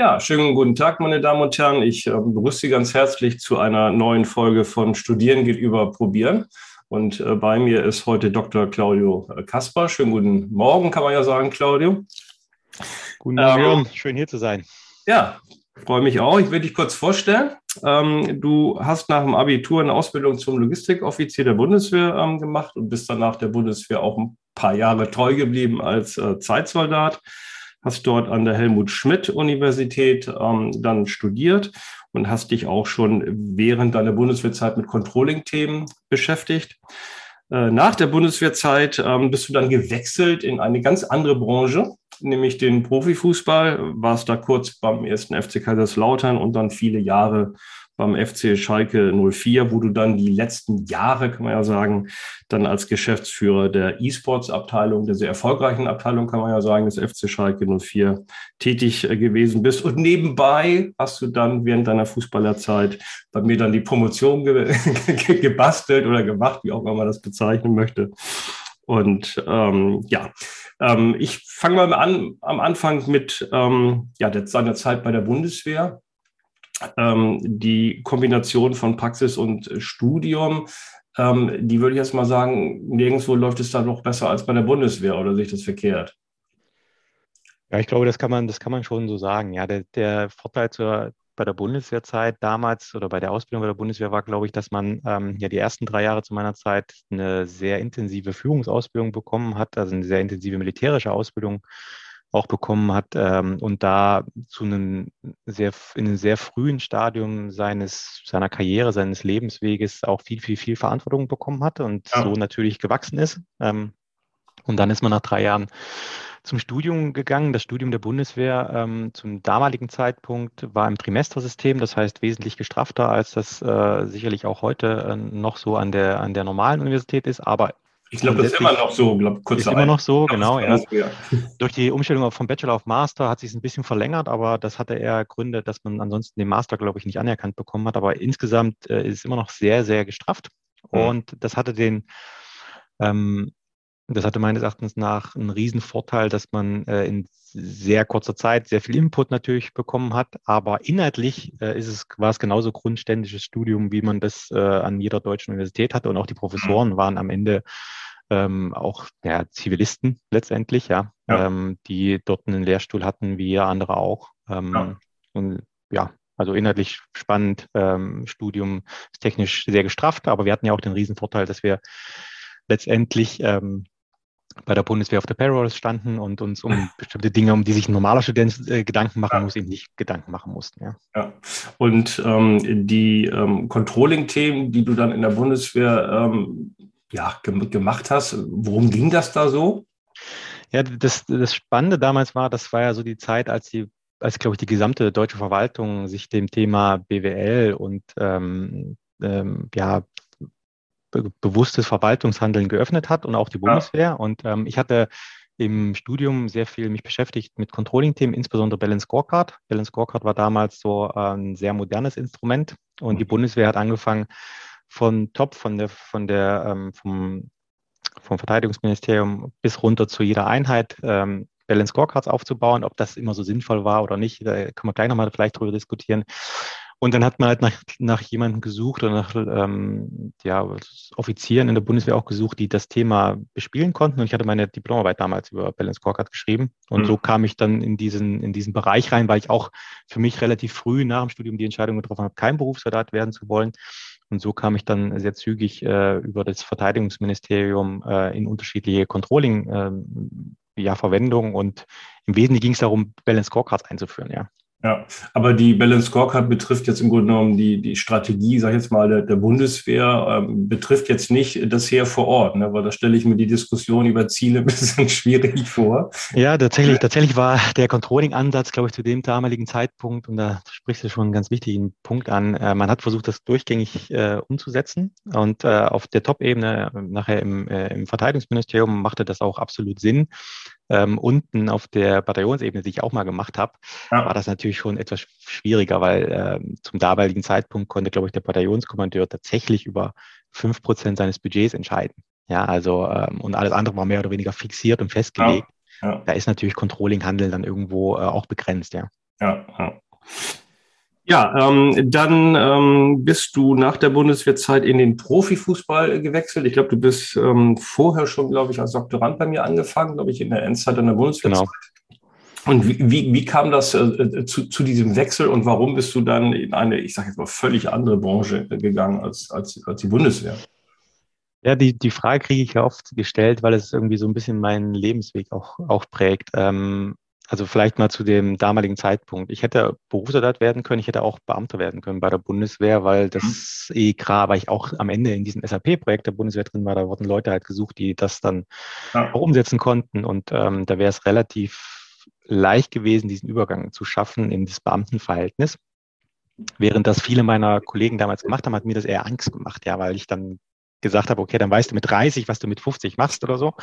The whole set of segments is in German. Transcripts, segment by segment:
Ja, schönen guten Tag, meine Damen und Herren. Ich äh, begrüße Sie ganz herzlich zu einer neuen Folge von Studieren geht über Probieren. Und äh, bei mir ist heute Dr. Claudio äh, Kasper. Schönen guten Morgen, kann man ja sagen, Claudio. Guten Morgen, ähm, schön hier zu sein. Ja, freue mich auch. Ich will dich kurz vorstellen. Ähm, du hast nach dem Abitur eine Ausbildung zum Logistikoffizier der Bundeswehr ähm, gemacht und bist danach der Bundeswehr auch ein paar Jahre treu geblieben als äh, Zeitsoldat hast dort an der Helmut Schmidt Universität ähm, dann studiert und hast dich auch schon während deiner Bundeswehrzeit mit Controlling-Themen beschäftigt. Äh, nach der Bundeswehrzeit ähm, bist du dann gewechselt in eine ganz andere Branche, nämlich den Profifußball. Warst da kurz beim ersten FC Kaiserslautern und dann viele Jahre beim FC Schalke 04, wo du dann die letzten Jahre, kann man ja sagen, dann als Geschäftsführer der E-Sports-Abteilung, der sehr erfolgreichen Abteilung, kann man ja sagen, des FC Schalke 04 tätig äh, gewesen bist. Und nebenbei hast du dann während deiner Fußballerzeit bei mir dann die Promotion ge gebastelt oder gemacht, wie auch immer man das bezeichnen möchte. Und ähm, ja, ähm, ich fange mal an am Anfang mit ähm, ja, der, seiner Zeit bei der Bundeswehr ähm, die Kombination von Praxis und Studium, ähm, die würde ich jetzt mal sagen, nirgendwo läuft es da noch besser als bei der Bundeswehr oder sich das verkehrt. Ja, ich glaube, das kann man, das kann man schon so sagen. Ja, der, der Vorteil zur, bei der Bundeswehrzeit damals oder bei der Ausbildung bei der Bundeswehr war, glaube ich, dass man ähm, ja die ersten drei Jahre zu meiner Zeit eine sehr intensive Führungsausbildung bekommen hat, also eine sehr intensive militärische Ausbildung auch bekommen hat ähm, und da zu einem sehr, in einem sehr frühen Stadium seines, seiner Karriere, seines Lebensweges auch viel, viel, viel Verantwortung bekommen hat und ja. so natürlich gewachsen ist. Ähm, und dann ist man nach drei Jahren zum Studium gegangen. Das Studium der Bundeswehr ähm, zum damaligen Zeitpunkt war im Trimestersystem, das heißt wesentlich gestrafter, als das äh, sicherlich auch heute äh, noch so an der, an der normalen Universität ist, aber ich glaube, das ist immer noch so. Glaub, kurz ist immer noch so, genau. Ja. Durch die Umstellung vom Bachelor auf Master hat sich es ein bisschen verlängert, aber das hatte eher Gründe, dass man ansonsten den Master, glaube ich, nicht anerkannt bekommen hat. Aber insgesamt äh, ist es immer noch sehr, sehr gestrafft. Mhm. Und das hatte den, ähm, das hatte meines Erachtens nach einen riesen Vorteil, dass man äh, in sehr kurzer Zeit sehr viel Input natürlich bekommen hat, aber inhaltlich äh, ist es, war es genauso grundständiges Studium, wie man das äh, an jeder deutschen Universität hatte und auch die Professoren mhm. waren am Ende ähm, auch ja, Zivilisten letztendlich, ja, ja. Ähm, die dort einen Lehrstuhl hatten, wie andere auch. Ähm, ja. Und ja, also inhaltlich spannend, ähm, Studium ist technisch sehr gestrafft, aber wir hatten ja auch den riesen Vorteil, dass wir letztendlich ähm, bei der Bundeswehr auf der Payroll standen und uns um bestimmte Dinge, um die sich ein normaler Student äh, Gedanken machen ja. muss, eben nicht Gedanken machen mussten. Ja. ja. Und ähm, die ähm, Controlling-Themen, die du dann in der Bundeswehr ähm, ja, gemacht hast, worum ging das da so? Ja, das, das Spannende damals war, das war ja so die Zeit, als die als, glaube ich, die gesamte deutsche Verwaltung sich dem Thema BWL und ähm, ähm, ja, be bewusstes Verwaltungshandeln geöffnet hat und auch die Bundeswehr. Ja. Und ähm, ich hatte im Studium sehr viel mich beschäftigt mit Controlling-Themen, insbesondere Balance Scorecard. Balance Scorecard war damals so äh, ein sehr modernes Instrument und mhm. die Bundeswehr hat angefangen von Top, von der, von der, ähm, vom, vom Verteidigungsministerium bis runter zu jeder Einheit ähm, Balance Scorecards aufzubauen. Ob das immer so sinnvoll war oder nicht, da können wir gleich nochmal vielleicht drüber diskutieren. Und dann hat man halt nach, nach jemandem gesucht oder nach ähm, ja, Offizieren in der Bundeswehr auch gesucht, die das Thema bespielen konnten. Und ich hatte meine Diplomarbeit damals über Balance Scorecard geschrieben. Und mhm. so kam ich dann in diesen, in diesen Bereich rein, weil ich auch für mich relativ früh nach dem Studium die Entscheidung getroffen habe, kein Berufssoldat werden zu wollen. Und so kam ich dann sehr zügig äh, über das Verteidigungsministerium äh, in unterschiedliche Controlling äh, ja, Verwendungen und im Wesentlichen ging es darum, Balance Scorecards einzuführen, ja. Ja, aber die Balance Scorecard betrifft jetzt im Grunde genommen die, die Strategie, sag ich jetzt mal, der, der Bundeswehr, ähm, betrifft jetzt nicht das Heer vor Ort, ne? weil da stelle ich mir die Diskussion über Ziele ein bisschen schwierig vor. Ja, tatsächlich, tatsächlich war der Controlling-Ansatz, glaube ich, zu dem damaligen Zeitpunkt, und da sprichst du schon einen ganz wichtigen Punkt an, äh, man hat versucht, das durchgängig äh, umzusetzen und äh, auf der Top-Ebene, nachher im, äh, im Verteidigungsministerium, machte das auch absolut Sinn ähm, unten auf der Bataillonsebene, die ich auch mal gemacht habe, ja. war das natürlich schon etwas schwieriger, weil ähm, zum damaligen Zeitpunkt konnte, glaube ich, der Bataillonskommandeur tatsächlich über fünf Prozent seines Budgets entscheiden. Ja, also ähm, und alles andere war mehr oder weniger fixiert und festgelegt. Ja. Ja. Da ist natürlich Controlling-Handeln dann irgendwo äh, auch begrenzt, ja. Ja, ja. Ja, ähm, dann ähm, bist du nach der Bundeswehrzeit in den Profifußball gewechselt. Ich glaube, du bist ähm, vorher schon, glaube ich, als Doktorand bei mir angefangen, glaube ich, in der Endzeit an der Bundeswehrzeit. Genau. Und wie, wie, wie kam das äh, äh, zu, zu diesem Wechsel und warum bist du dann in eine, ich sage jetzt mal, völlig andere Branche gegangen als, als, als die Bundeswehr? Ja, die, die Frage kriege ich ja oft gestellt, weil es irgendwie so ein bisschen meinen Lebensweg auch, auch prägt. Ähm, also vielleicht mal zu dem damaligen Zeitpunkt. Ich hätte Berufssoldat werden können, ich hätte auch Beamter werden können bei der Bundeswehr, weil das mhm. eh klar, weil ich auch am Ende in diesem SAP-Projekt der Bundeswehr drin war, da wurden Leute halt gesucht, die das dann ja. auch umsetzen konnten. Und ähm, da wäre es relativ leicht gewesen, diesen Übergang zu schaffen in das Beamtenverhältnis. Während das viele meiner Kollegen damals gemacht haben, hat mir das eher Angst gemacht, ja, weil ich dann gesagt habe, okay, dann weißt du mit 30, was du mit 50 machst oder so.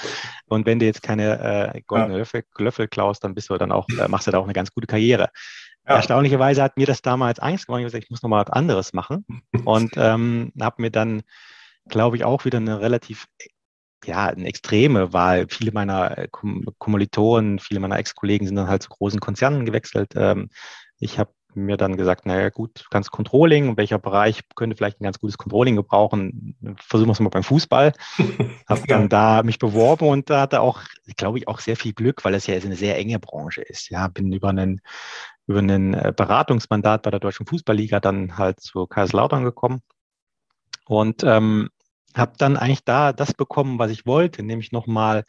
Und wenn du jetzt keine äh, goldene ja. Löffel, Löffel klaust, dann bist du dann auch, äh, machst du da auch eine ganz gute Karriere. Ja. Erstaunlicherweise hat mir das damals Angst gemacht. Ich, gesagt, ich muss noch mal was anderes machen. Und ähm, habe mir dann, glaube ich, auch wieder eine relativ ja, eine extreme Wahl. Viele meiner äh, Kommilitonen, viele meiner Ex-Kollegen sind dann halt zu großen Konzernen gewechselt. Ähm, ich habe mir dann gesagt, naja gut, ganz Controlling, welcher Bereich könnte vielleicht ein ganz gutes Controlling gebrauchen? Versuchen wir es mal beim Fußball. Habe dann da mich beworben und da hatte auch, glaube ich, auch sehr viel Glück, weil es ja eine sehr enge Branche ist. Ja, bin über einen über einen äh, Beratungsmandat bei der Deutschen Fußballliga dann halt zu Kaiserslautern gekommen und ähm, habe dann eigentlich da das bekommen, was ich wollte, nämlich nochmal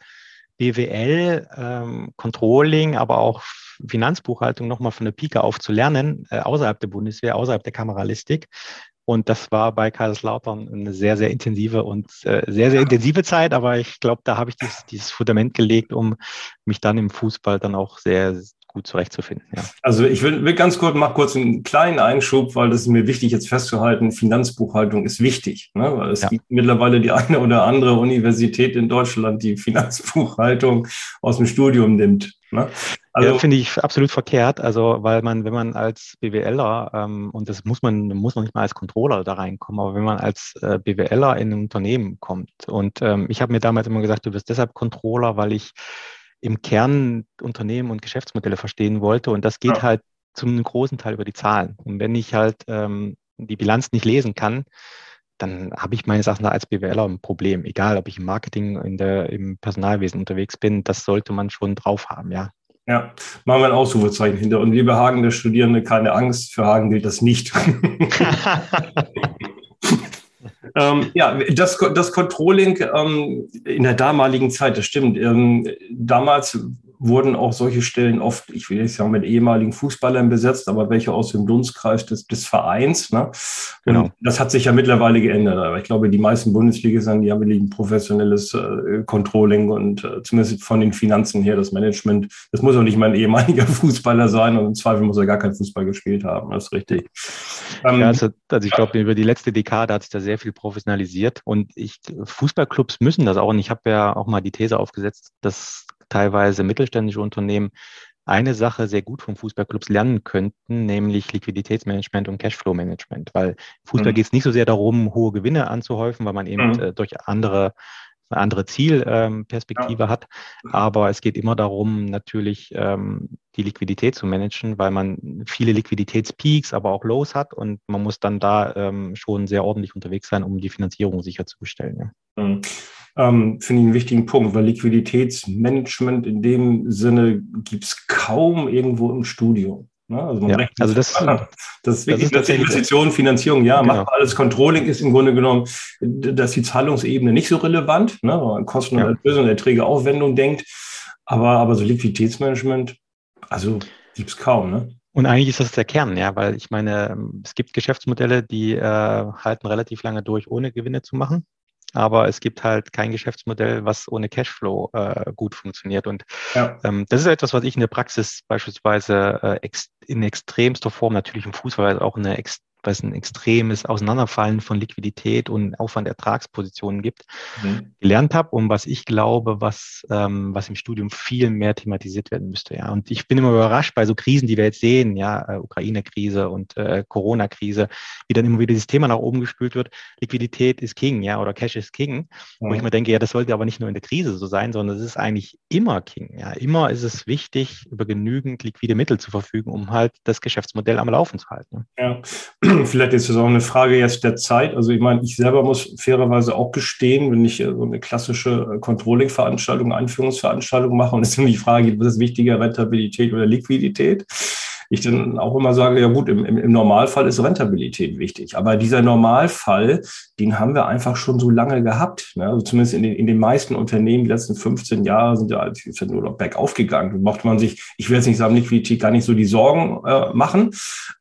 BWL, ähm, Controlling, aber auch Finanzbuchhaltung nochmal von der Pike auf zu lernen, äh, außerhalb der Bundeswehr, außerhalb der Kameralistik. Und das war bei Kaiserslautern eine sehr, sehr intensive und äh, sehr, sehr intensive Zeit. Aber ich glaube, da habe ich dieses, dieses Fundament gelegt, um mich dann im Fußball dann auch sehr gut zurechtzufinden. Ja. Also ich will, will ganz kurz, mach kurz einen kleinen Einschub, weil das ist mir wichtig jetzt festzuhalten, Finanzbuchhaltung ist wichtig, ne? weil es ja. gibt mittlerweile die eine oder andere Universität in Deutschland, die Finanzbuchhaltung aus dem Studium nimmt. Ne? Also, ja, finde ich absolut verkehrt. Also, weil man, wenn man als BWLer, ähm, und das muss man, muss man nicht mal als Controller da reinkommen, aber wenn man als äh, BWLer in ein Unternehmen kommt und ähm, ich habe mir damals immer gesagt, du bist deshalb Controller, weil ich im Kern Unternehmen und Geschäftsmodelle verstehen wollte. Und das geht ja. halt zum großen Teil über die Zahlen. Und wenn ich halt ähm, die Bilanz nicht lesen kann, dann habe ich meines Erachtens als BWLer ein Problem. Egal, ob ich im Marketing, in der, im Personalwesen unterwegs bin, das sollte man schon drauf haben, ja. Ja, machen wir ein Ausrufezeichen hinter. Und liebe Hagen der Studierende, keine Angst, für Hagen gilt das nicht. Ähm, ja, das, das Controlling ähm, in der damaligen Zeit, das stimmt. Ähm, damals wurden auch solche Stellen oft, ich will jetzt sagen, mit ehemaligen Fußballern besetzt, aber welche aus dem Dunstkreis des, des Vereins. Ne? Genau. Und das hat sich ja mittlerweile geändert. Aber ich glaube, die meisten Bundesligisten, die haben ein professionelles äh, Controlling und äh, zumindest von den Finanzen her, das Management. Das muss auch nicht mal ein ehemaliger Fußballer sein und im Zweifel muss er gar keinen Fußball gespielt haben. Das ist richtig. Ähm, ja, also, also ich glaube, über die letzte Dekade hat sich da sehr viel professionalisiert und ich, Fußballclubs müssen das auch. Und ich habe ja auch mal die These aufgesetzt, dass teilweise mittelständische Unternehmen eine Sache sehr gut von Fußballclubs lernen könnten, nämlich Liquiditätsmanagement und Cashflow-Management. Weil Fußball mhm. geht es nicht so sehr darum, hohe Gewinne anzuhäufen, weil man eben mhm. äh, durch andere eine andere Zielperspektive ähm, ja. hat. Aber es geht immer darum, natürlich ähm, die Liquidität zu managen, weil man viele Liquiditätspeaks, aber auch Lows hat und man muss dann da ähm, schon sehr ordentlich unterwegs sein, um die Finanzierung sicherzustellen. Ja. Ähm, finde ich einen wichtigen Punkt, weil Liquiditätsmanagement in dem Sinne gibt es kaum irgendwo im Studium. Ne? Also, man ja, also das, das ist wirklich das ist Investition, Finanzierung, ja, genau. macht alles. Controlling ist im Grunde genommen, dass die Zahlungsebene nicht so relevant, ne? wenn man Kosten ja. und Erlöse Erträge Aufwendung denkt. Aber, aber so Liquiditätsmanagement, also gibt es kaum. Ne? Und eigentlich ist das der Kern, ja, weil ich meine, es gibt Geschäftsmodelle, die äh, halten relativ lange durch, ohne Gewinne zu machen aber es gibt halt kein Geschäftsmodell, was ohne Cashflow äh, gut funktioniert. Und ja. ähm, das ist etwas, was ich in der Praxis beispielsweise äh, ex in extremster Form, natürlich im Fußball, also auch eine ex was ein extremes Auseinanderfallen von Liquidität und Aufwand-Ertragspositionen gibt, mhm. gelernt habe und was ich glaube, was, ähm, was im Studium viel mehr thematisiert werden müsste. Ja. Und ich bin immer überrascht bei so Krisen, die wir jetzt sehen, ja, äh, Ukraine-Krise und äh, Corona-Krise, wie dann immer wieder dieses Thema nach oben gespült wird, Liquidität ist King, ja, oder Cash ist King. Mhm. Wo ich mir denke, ja, das sollte aber nicht nur in der Krise so sein, sondern es ist eigentlich immer King. Ja. Immer ist es wichtig, über genügend liquide Mittel zu verfügen, um halt das Geschäftsmodell am Laufen zu halten. Ja, vielleicht ist es auch eine Frage jetzt der Zeit. Also ich meine, ich selber muss fairerweise auch gestehen, wenn ich so eine klassische äh, Controlling-Veranstaltung, Einführungsveranstaltung mache und es ist immer die Frage, was ist wichtiger, Rentabilität oder Liquidität? Ich dann auch immer sage, ja gut, im, im Normalfall ist Rentabilität wichtig. Aber dieser Normalfall, den haben wir einfach schon so lange gehabt. Ne? Also zumindest in den, in den meisten Unternehmen, die letzten 15 Jahre sind ja, ja nur noch bergauf gegangen. Da mochte man sich, ich will jetzt nicht sagen, Liquidität gar nicht so die Sorgen äh, machen,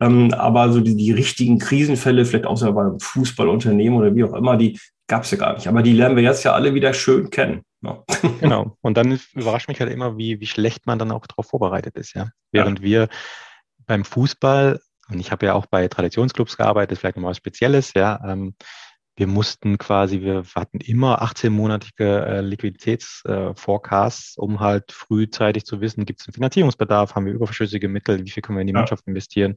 ähm, aber so die, die richtigen Krisenfälle, vielleicht außer beim Fußballunternehmen oder wie auch immer, die gab es ja gar nicht. Aber die lernen wir jetzt ja alle wieder schön kennen. Ja. Genau. Und dann überrascht mich halt immer, wie, wie schlecht man dann auch darauf vorbereitet ist, ja. Während ja. wir beim Fußball, und ich habe ja auch bei Traditionsclubs gearbeitet, vielleicht noch was Spezielles, ja, ähm, wir mussten quasi, wir hatten immer 18-monatige äh, Liquiditätsforecasts, äh, um halt frühzeitig zu wissen, gibt es einen Finanzierungsbedarf, haben wir überschüssige Mittel, wie viel können wir in die Mannschaft investieren.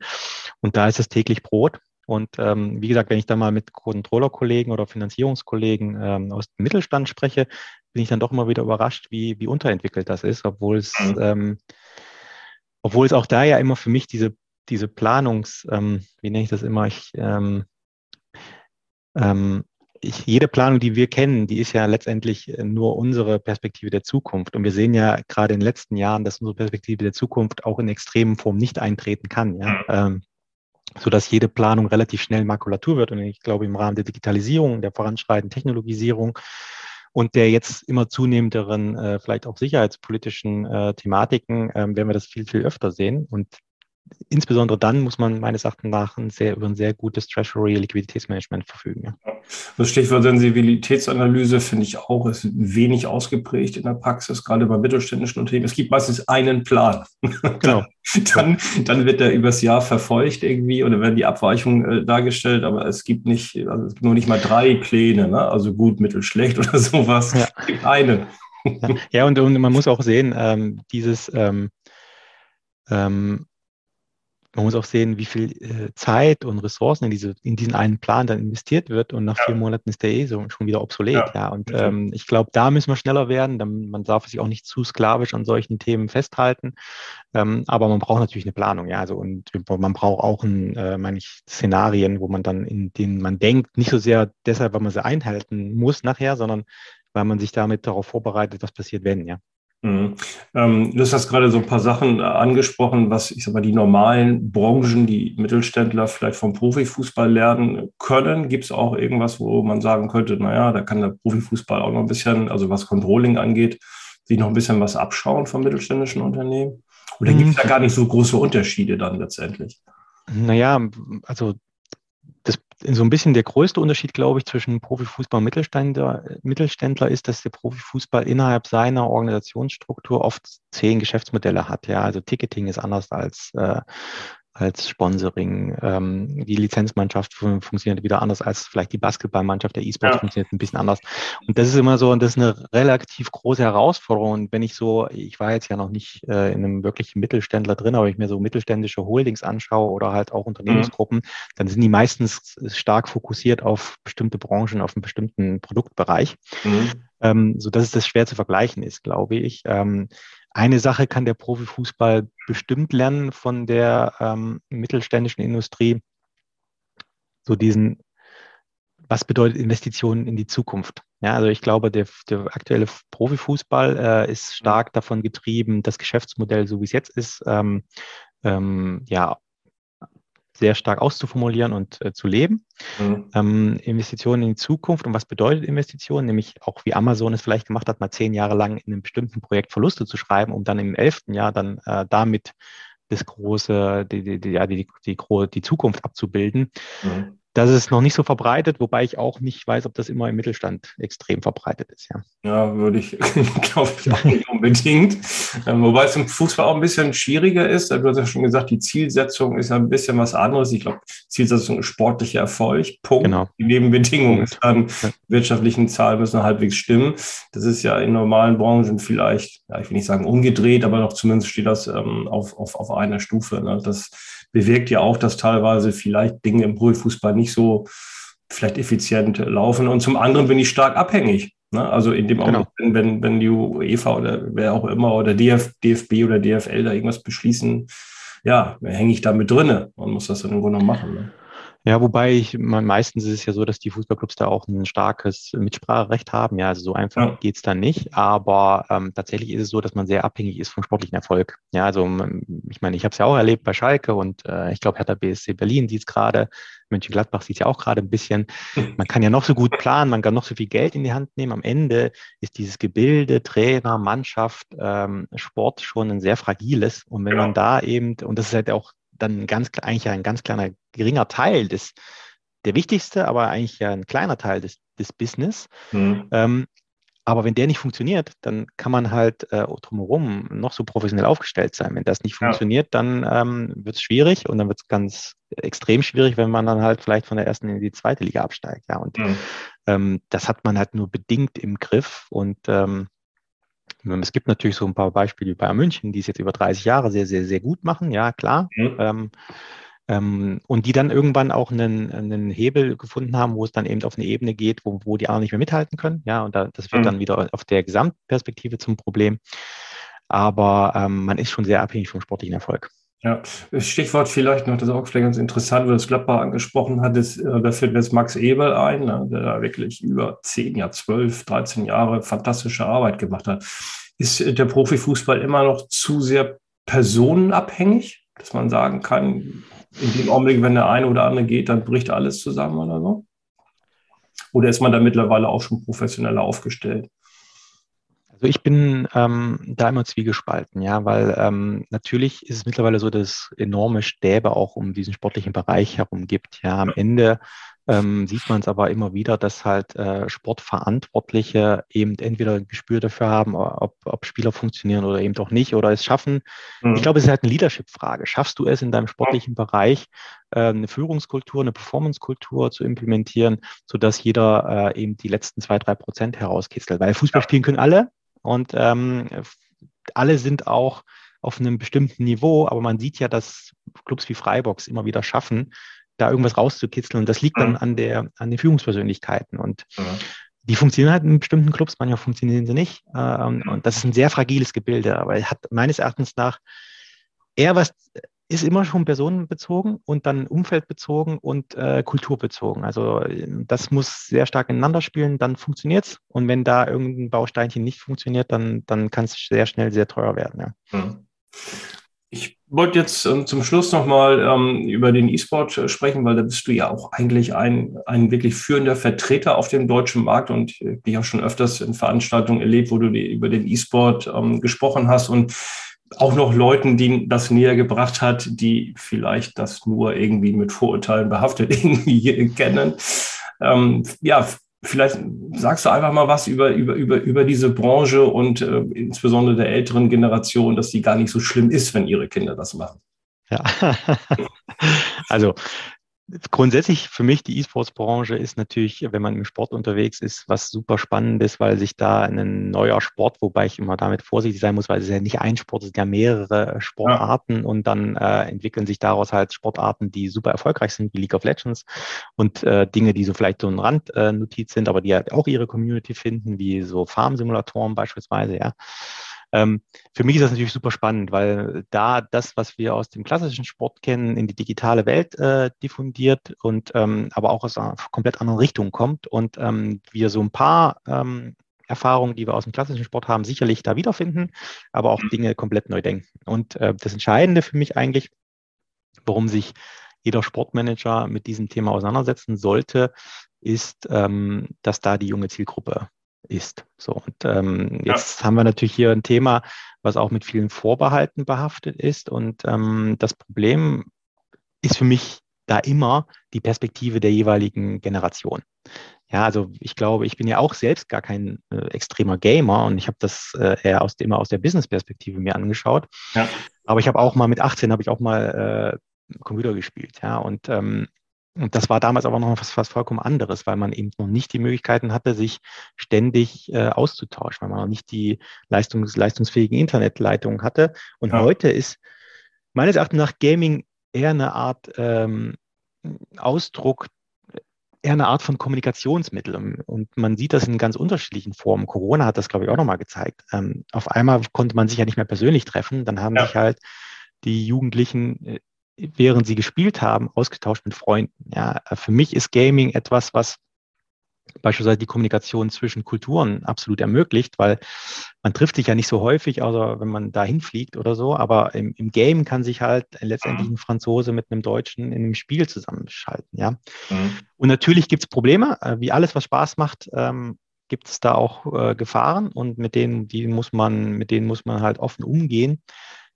Und da ist es täglich Brot. Und ähm, wie gesagt, wenn ich da mal mit Controller-Kollegen oder Finanzierungskollegen ähm, aus dem Mittelstand spreche, bin ich dann doch immer wieder überrascht, wie, wie unterentwickelt das ist, obwohl es mhm. ähm, obwohl es auch da ja immer für mich diese, diese Planungs, ähm, wie nenne ich das immer, ich, ähm, ähm, ich, jede Planung, die wir kennen, die ist ja letztendlich äh, nur unsere Perspektive der Zukunft. Und wir sehen ja gerade in den letzten Jahren, dass unsere Perspektive der Zukunft auch in extremen Form nicht eintreten kann. Ja? Mhm. Ähm, so dass jede Planung relativ schnell Makulatur wird. Und ich glaube, im Rahmen der Digitalisierung, der voranschreitenden Technologisierung und der jetzt immer zunehmenderen, äh, vielleicht auch sicherheitspolitischen äh, Thematiken äh, werden wir das viel, viel öfter sehen. Und insbesondere dann muss man meines Erachtens nach ein sehr, über ein sehr gutes Treasury-Liquiditätsmanagement verfügen. Ja. Das Stichwort Sensibilitätsanalyse finde ich auch, ist wenig ausgeprägt in der Praxis, gerade bei mittelständischen Unternehmen. Es gibt meistens einen Plan. Genau. dann, dann wird der übers Jahr verfolgt irgendwie oder werden die Abweichungen äh, dargestellt, aber es gibt nicht, also es gibt nur nicht mal drei Pläne, ne? also gut, mittel, schlecht oder sowas. Ja. Es gibt einen. ja, ja und, und, man muss auch sehen, ähm, dieses ähm, ähm, man muss auch sehen, wie viel äh, Zeit und Ressourcen in, diese, in diesen einen Plan dann investiert wird und nach ja. vier Monaten ist der eh so schon wieder obsolet. Ja, ja. Und ähm, ich glaube, da müssen wir schneller werden. Dann, man darf sich auch nicht zu sklavisch an solchen Themen festhalten. Ähm, aber man braucht natürlich eine Planung, ja. Also und man braucht auch ein, äh, meine ich, Szenarien, wo man dann, in denen man denkt, nicht so sehr deshalb, weil man sie einhalten muss nachher, sondern weil man sich damit darauf vorbereitet, was passiert, wenn, ja. Mhm. Ähm, du hast gerade so ein paar Sachen äh, angesprochen, was ich sag mal, die normalen Branchen, die Mittelständler vielleicht vom Profifußball lernen können. Gibt es auch irgendwas, wo man sagen könnte, naja, da kann der Profifußball auch noch ein bisschen, also was Controlling angeht, sich noch ein bisschen was abschauen vom mittelständischen Unternehmen? Oder gibt es da mhm. gar nicht so große Unterschiede dann letztendlich? Naja, also so ein bisschen der größte Unterschied, glaube ich, zwischen Profifußball und Mittelständler, Mittelständler ist, dass der Profifußball innerhalb seiner Organisationsstruktur oft zehn Geschäftsmodelle hat. Ja, also Ticketing ist anders als äh, als Sponsoring. Ähm, die Lizenzmannschaft funktioniert wieder anders als vielleicht die Basketballmannschaft. Der E-Sport ja. funktioniert ein bisschen anders. Und das ist immer so, und das ist eine relativ große Herausforderung. Und wenn ich so, ich war jetzt ja noch nicht äh, in einem wirklichen Mittelständler drin, aber ich mir so mittelständische Holdings anschaue oder halt auch Unternehmensgruppen, mhm. dann sind die meistens stark fokussiert auf bestimmte Branchen, auf einen bestimmten Produktbereich. Mhm. Ähm, so dass es das schwer zu vergleichen ist, glaube ich. Ähm, eine Sache kann der Profifußball bestimmt lernen von der ähm, mittelständischen Industrie. So diesen, was bedeutet Investitionen in die Zukunft? Ja, also ich glaube, der, der aktuelle Profifußball äh, ist stark davon getrieben, das Geschäftsmodell, so wie es jetzt ist, ähm, ähm, ja, sehr stark auszuformulieren und äh, zu leben. Mhm. Ähm, Investitionen in die Zukunft. Und was bedeutet Investitionen? Nämlich auch wie Amazon es vielleicht gemacht hat, mal zehn Jahre lang in einem bestimmten Projekt Verluste zu schreiben, um dann im elften Jahr dann äh, damit das große, die, die, die, ja, die, die, die, die Zukunft abzubilden. Mhm. Das ist noch nicht so verbreitet, wobei ich auch nicht weiß, ob das immer im Mittelstand extrem verbreitet ist. Ja, ja würde ich, glaube ich, auch nicht unbedingt. Ähm, wobei es im Fußball auch ein bisschen schwieriger ist. Du hast ja schon gesagt, die Zielsetzung ist ja ein bisschen was anderes. Ich glaube, Zielsetzung ist sportlicher Erfolg. Punkt. Genau. Die Nebenbedingungen dann wirtschaftlichen Zahlen müssen halbwegs stimmen. Das ist ja in normalen Branchen vielleicht, ja, ich will nicht sagen umgedreht, aber doch zumindest steht das ähm, auf, auf, auf einer Stufe. Ne? Das bewirkt ja auch, dass teilweise vielleicht Dinge im Profifußball nicht so vielleicht effizient laufen. Und zum anderen bin ich stark abhängig. Ne? Also in dem genau. Augenblick, wenn, wenn die UEFA oder wer auch immer oder DF, DFB oder DFL da irgendwas beschließen, ja, hänge ich da mit drinne und muss das dann im Grunde machen. Ne? Ja, wobei ich, meistens ist es ja so, dass die Fußballclubs da auch ein starkes Mitspracherecht haben. Ja, also so einfach ja. geht's dann nicht. Aber ähm, tatsächlich ist es so, dass man sehr abhängig ist vom sportlichen Erfolg. Ja, also ich meine, ich habe es ja auch erlebt bei Schalke und äh, ich glaube, Hertha BSC Berlin sieht es gerade, Mönchengladbach sieht es ja auch gerade ein bisschen. Man kann ja noch so gut planen, man kann noch so viel Geld in die Hand nehmen. Am Ende ist dieses Gebilde, Trainer, Mannschaft, ähm, Sport schon ein sehr fragiles. Und wenn ja. man da eben, und das ist halt auch dann ganz, eigentlich ein ganz kleiner, geringer Teil des, der wichtigste, aber eigentlich ja ein kleiner Teil des, des Business. Mhm. Ähm, aber wenn der nicht funktioniert, dann kann man halt äh, drumherum noch so professionell aufgestellt sein. Wenn das nicht funktioniert, ja. dann ähm, wird es schwierig und dann wird es ganz extrem schwierig, wenn man dann halt vielleicht von der ersten in die zweite Liga absteigt. Ja, und mhm. ähm, das hat man halt nur bedingt im Griff und ähm, es gibt natürlich so ein paar Beispiele wie Bayern München, die es jetzt über 30 Jahre sehr, sehr, sehr gut machen, ja klar. Mhm. Ähm, ähm, und die dann irgendwann auch einen, einen Hebel gefunden haben, wo es dann eben auf eine Ebene geht, wo, wo die anderen nicht mehr mithalten können. Ja, und da, das wird mhm. dann wieder auf der Gesamtperspektive zum Problem. Aber ähm, man ist schon sehr abhängig vom sportlichen Erfolg. Ja, Stichwort vielleicht noch, das ist auch vielleicht ganz interessant, weil das Gladbach angesprochen hat, ist, äh, da fällt mir jetzt Max Ebel ein, ne, der da wirklich über zehn, ja zwölf, 13 Jahre fantastische Arbeit gemacht hat. Ist der Profifußball immer noch zu sehr personenabhängig, dass man sagen kann, in dem Augenblick, wenn der eine oder andere geht, dann bricht alles zusammen oder so? Oder ist man da mittlerweile auch schon professioneller aufgestellt? Also ich bin ähm, da immer zwiegespalten, ja, weil ähm, natürlich ist es mittlerweile so, dass es enorme Stäbe auch um diesen sportlichen Bereich herum gibt. Ja, am Ende ähm, sieht man es aber immer wieder, dass halt äh, Sportverantwortliche eben entweder ein Gespür dafür haben, ob, ob Spieler funktionieren oder eben doch nicht oder es schaffen. Mhm. Ich glaube, es ist halt eine Leadership-Frage. Schaffst du es in deinem sportlichen Bereich, äh, eine Führungskultur, eine Performance-Kultur zu implementieren, sodass jeder äh, eben die letzten zwei, drei Prozent herauskitzelt? Weil Fußball spielen können alle, und ähm, alle sind auch auf einem bestimmten Niveau, aber man sieht ja, dass Clubs wie Freibox immer wieder schaffen, da irgendwas rauszukitzeln. Und das liegt dann an, der, an den Führungspersönlichkeiten. Und ja. die funktionieren halt in bestimmten Clubs, manchmal funktionieren sie nicht. Ähm, und das ist ein sehr fragiles Gebilde, aber er hat meines Erachtens nach eher was ist immer schon personenbezogen und dann umfeldbezogen und äh, kulturbezogen. Also das muss sehr stark ineinander spielen, dann funktioniert es. Und wenn da irgendein Bausteinchen nicht funktioniert, dann, dann kann es sehr schnell sehr teuer werden. Ja. Ich wollte jetzt ähm, zum Schluss nochmal ähm, über den E-Sport äh, sprechen, weil da bist du ja auch eigentlich ein, ein wirklich führender Vertreter auf dem deutschen Markt und ich habe schon öfters in Veranstaltungen erlebt, wo du die, über den E-Sport ähm, gesprochen hast und auch noch Leuten, die das näher gebracht hat, die vielleicht das nur irgendwie mit Vorurteilen behaftet irgendwie kennen. Ähm, ja, vielleicht sagst du einfach mal was über, über, über, über diese Branche und äh, insbesondere der älteren Generation, dass die gar nicht so schlimm ist, wenn ihre Kinder das machen. Ja, also grundsätzlich für mich die E-Sports-Branche ist natürlich, wenn man im Sport unterwegs ist, was super spannendes, weil sich da ein neuer Sport, wobei ich immer damit vorsichtig sein muss, weil es ist ja nicht ein Sport, es sind ja mehrere Sportarten ja. und dann äh, entwickeln sich daraus halt Sportarten, die super erfolgreich sind, wie League of Legends und äh, Dinge, die so vielleicht so ein Randnotiz äh, sind, aber die halt auch ihre Community finden, wie so Farm-Simulatoren beispielsweise, ja. Ähm, für mich ist das natürlich super spannend, weil da das, was wir aus dem klassischen Sport kennen, in die digitale Welt äh, diffundiert und ähm, aber auch aus einer komplett anderen Richtung kommt und ähm, wir so ein paar ähm, Erfahrungen, die wir aus dem klassischen Sport haben, sicherlich da wiederfinden, aber auch mhm. Dinge komplett neu denken. Und äh, das Entscheidende für mich eigentlich, warum sich jeder Sportmanager mit diesem Thema auseinandersetzen sollte, ist, ähm, dass da die junge Zielgruppe ist. So, und ähm, jetzt ja. haben wir natürlich hier ein Thema, was auch mit vielen Vorbehalten behaftet ist. Und ähm, das Problem ist für mich da immer die Perspektive der jeweiligen Generation. Ja, also ich glaube, ich bin ja auch selbst gar kein äh, extremer Gamer und ich habe das äh, eher aus, immer aus der Business-Perspektive mir angeschaut. Ja. Aber ich habe auch mal mit 18 habe ich auch mal äh, Computer gespielt, ja. Und, ähm, und das war damals aber noch was, was vollkommen anderes, weil man eben noch nicht die Möglichkeiten hatte, sich ständig äh, auszutauschen, weil man noch nicht die leistungs leistungsfähigen Internetleitungen hatte. Und ja. heute ist meines Erachtens nach Gaming eher eine Art ähm, Ausdruck eher eine Art von Kommunikationsmittel. Und man sieht das in ganz unterschiedlichen Formen. Corona hat das, glaube ich, auch nochmal gezeigt. Ähm, auf einmal konnte man sich ja nicht mehr persönlich treffen. Dann haben ja. sich halt die Jugendlichen, äh, während sie gespielt haben, ausgetauscht mit Freunden. Ja, für mich ist Gaming etwas, was beispielsweise die Kommunikation zwischen Kulturen absolut ermöglicht, weil man trifft sich ja nicht so häufig, außer wenn man dahin fliegt oder so, aber im, im Game kann sich halt letztendlich mhm. ein Franzose mit einem Deutschen in einem Spiel zusammenschalten, ja. Mhm. Und natürlich gibt es Probleme, äh, wie alles, was Spaß macht, ähm, gibt es da auch äh, Gefahren und mit denen, die muss man, mit denen muss man halt offen umgehen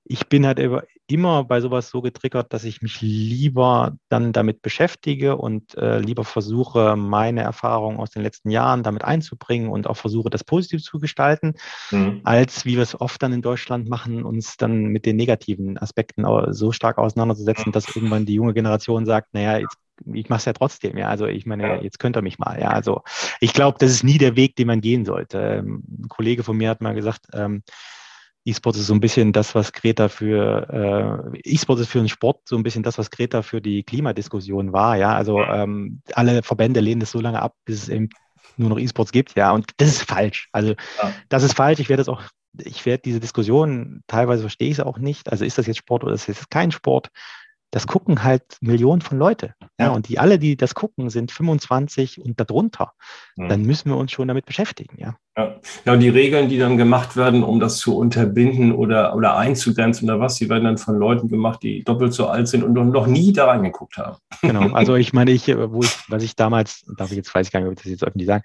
ich bin halt immer bei sowas so getriggert, dass ich mich lieber dann damit beschäftige und äh, lieber versuche, meine Erfahrungen aus den letzten Jahren damit einzubringen und auch versuche, das positiv zu gestalten, mhm. als wie wir es oft dann in Deutschland machen, uns dann mit den negativen Aspekten so stark auseinanderzusetzen, dass irgendwann die junge Generation sagt, naja, jetzt ich mache es ja trotzdem, ja. Also ich meine, jetzt könnt ihr mich mal, ja. Also ich glaube, das ist nie der Weg, den man gehen sollte. Ähm, ein Kollege von mir hat mal gesagt, ähm, E-Sport ist so ein bisschen das, was Greta für äh, E-Sport ist für den Sport so ein bisschen das, was Greta für die Klimadiskussion war. Ja, also ähm, alle Verbände lehnen das so lange ab, bis es eben nur noch E-Sports gibt. Ja, und das ist falsch. Also ja. das ist falsch. Ich werde das auch, ich werde diese Diskussion teilweise verstehe ich es auch nicht. Also ist das jetzt Sport oder ist das jetzt kein Sport? Das gucken halt Millionen von Leute. Ja, und die alle, die das gucken, sind 25 und darunter. Mhm. Dann müssen wir uns schon damit beschäftigen, ja. Ja. ja, und die Regeln, die dann gemacht werden, um das zu unterbinden oder, oder einzugrenzen oder was, die werden dann von Leuten gemacht, die doppelt so alt sind und noch nie da reingeguckt haben. Genau, also ich meine, ich, wo ich, was ich damals, darf ich jetzt weiß ich gar nicht, ob ich das jetzt öffentlich sagen,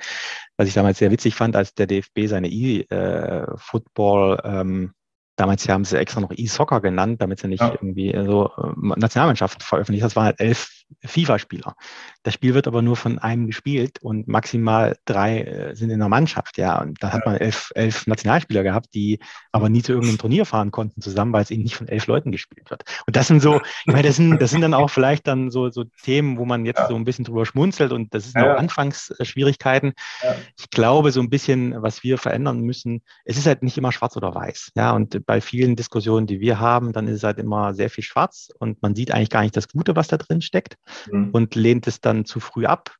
was ich damals sehr witzig fand, als der DFB seine E-Football ähm, Damals haben sie extra noch E-Soccer genannt, damit sie nicht ja. irgendwie so äh, Nationalmannschaften veröffentlicht. Das waren halt elf FIFA-Spieler. Das Spiel wird aber nur von einem gespielt und maximal drei äh, sind in der Mannschaft, ja. Und da hat man elf, elf Nationalspieler gehabt, die aber nie zu irgendeinem Turnier fahren konnten zusammen, weil es eben nicht von elf Leuten gespielt wird. Und das sind so, ich meine, das sind, das sind dann auch vielleicht dann so, so Themen, wo man jetzt ja. so ein bisschen drüber schmunzelt und das sind ja. auch Anfangsschwierigkeiten. Ja. Ich glaube, so ein bisschen, was wir verändern müssen, es ist halt nicht immer schwarz oder weiß, ja. Und bei vielen Diskussionen, die wir haben, dann ist es halt immer sehr viel schwarz und man sieht eigentlich gar nicht das Gute, was da drin steckt mhm. und lehnt es dann zu früh ab.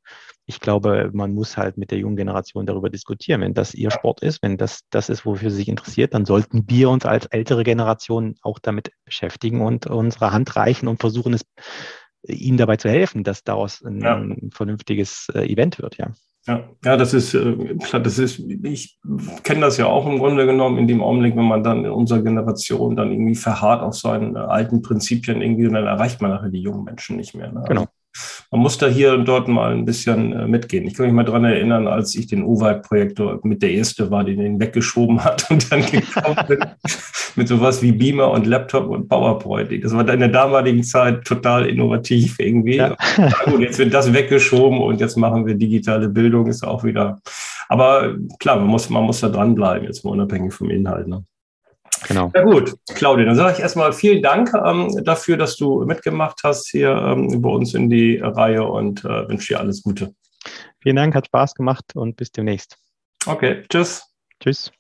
Ich glaube, man muss halt mit der jungen Generation darüber diskutieren. Wenn das ihr Sport ist, wenn das das ist, wofür sie sich interessiert, dann sollten wir uns als ältere Generation auch damit beschäftigen und unsere Hand reichen und versuchen es ihnen dabei zu helfen, dass daraus ein, ja. ein vernünftiges äh, Event wird, ja. Ja, ja, das ist äh, klar, das ist, ich kenne das ja auch im Grunde genommen in dem Augenblick, wenn man dann in unserer Generation dann irgendwie verharrt auf seinen äh, alten Prinzipien, irgendwie, dann erreicht man nachher die jungen Menschen nicht mehr. Ne? Genau. Also, man muss da hier und dort mal ein bisschen äh, mitgehen. Ich kann mich mal dran erinnern, als ich den OWAC-Projektor mit der erste war, den ihn weggeschoben hat und dann gekommen bin mit sowas wie Beamer und Laptop und PowerPoint. Das war in der damaligen Zeit total innovativ irgendwie. Ja. Und jetzt wird das weggeschoben und jetzt machen wir digitale Bildung, ist auch wieder. Aber klar, man muss, man muss da dranbleiben, jetzt mal unabhängig vom Inhalt. Ne? Genau. Ja gut, Claudia, dann sage ich erstmal vielen Dank ähm, dafür, dass du mitgemacht hast hier ähm, bei uns in die Reihe und äh, wünsche dir alles Gute. Vielen Dank, hat Spaß gemacht und bis demnächst. Okay, tschüss. Tschüss.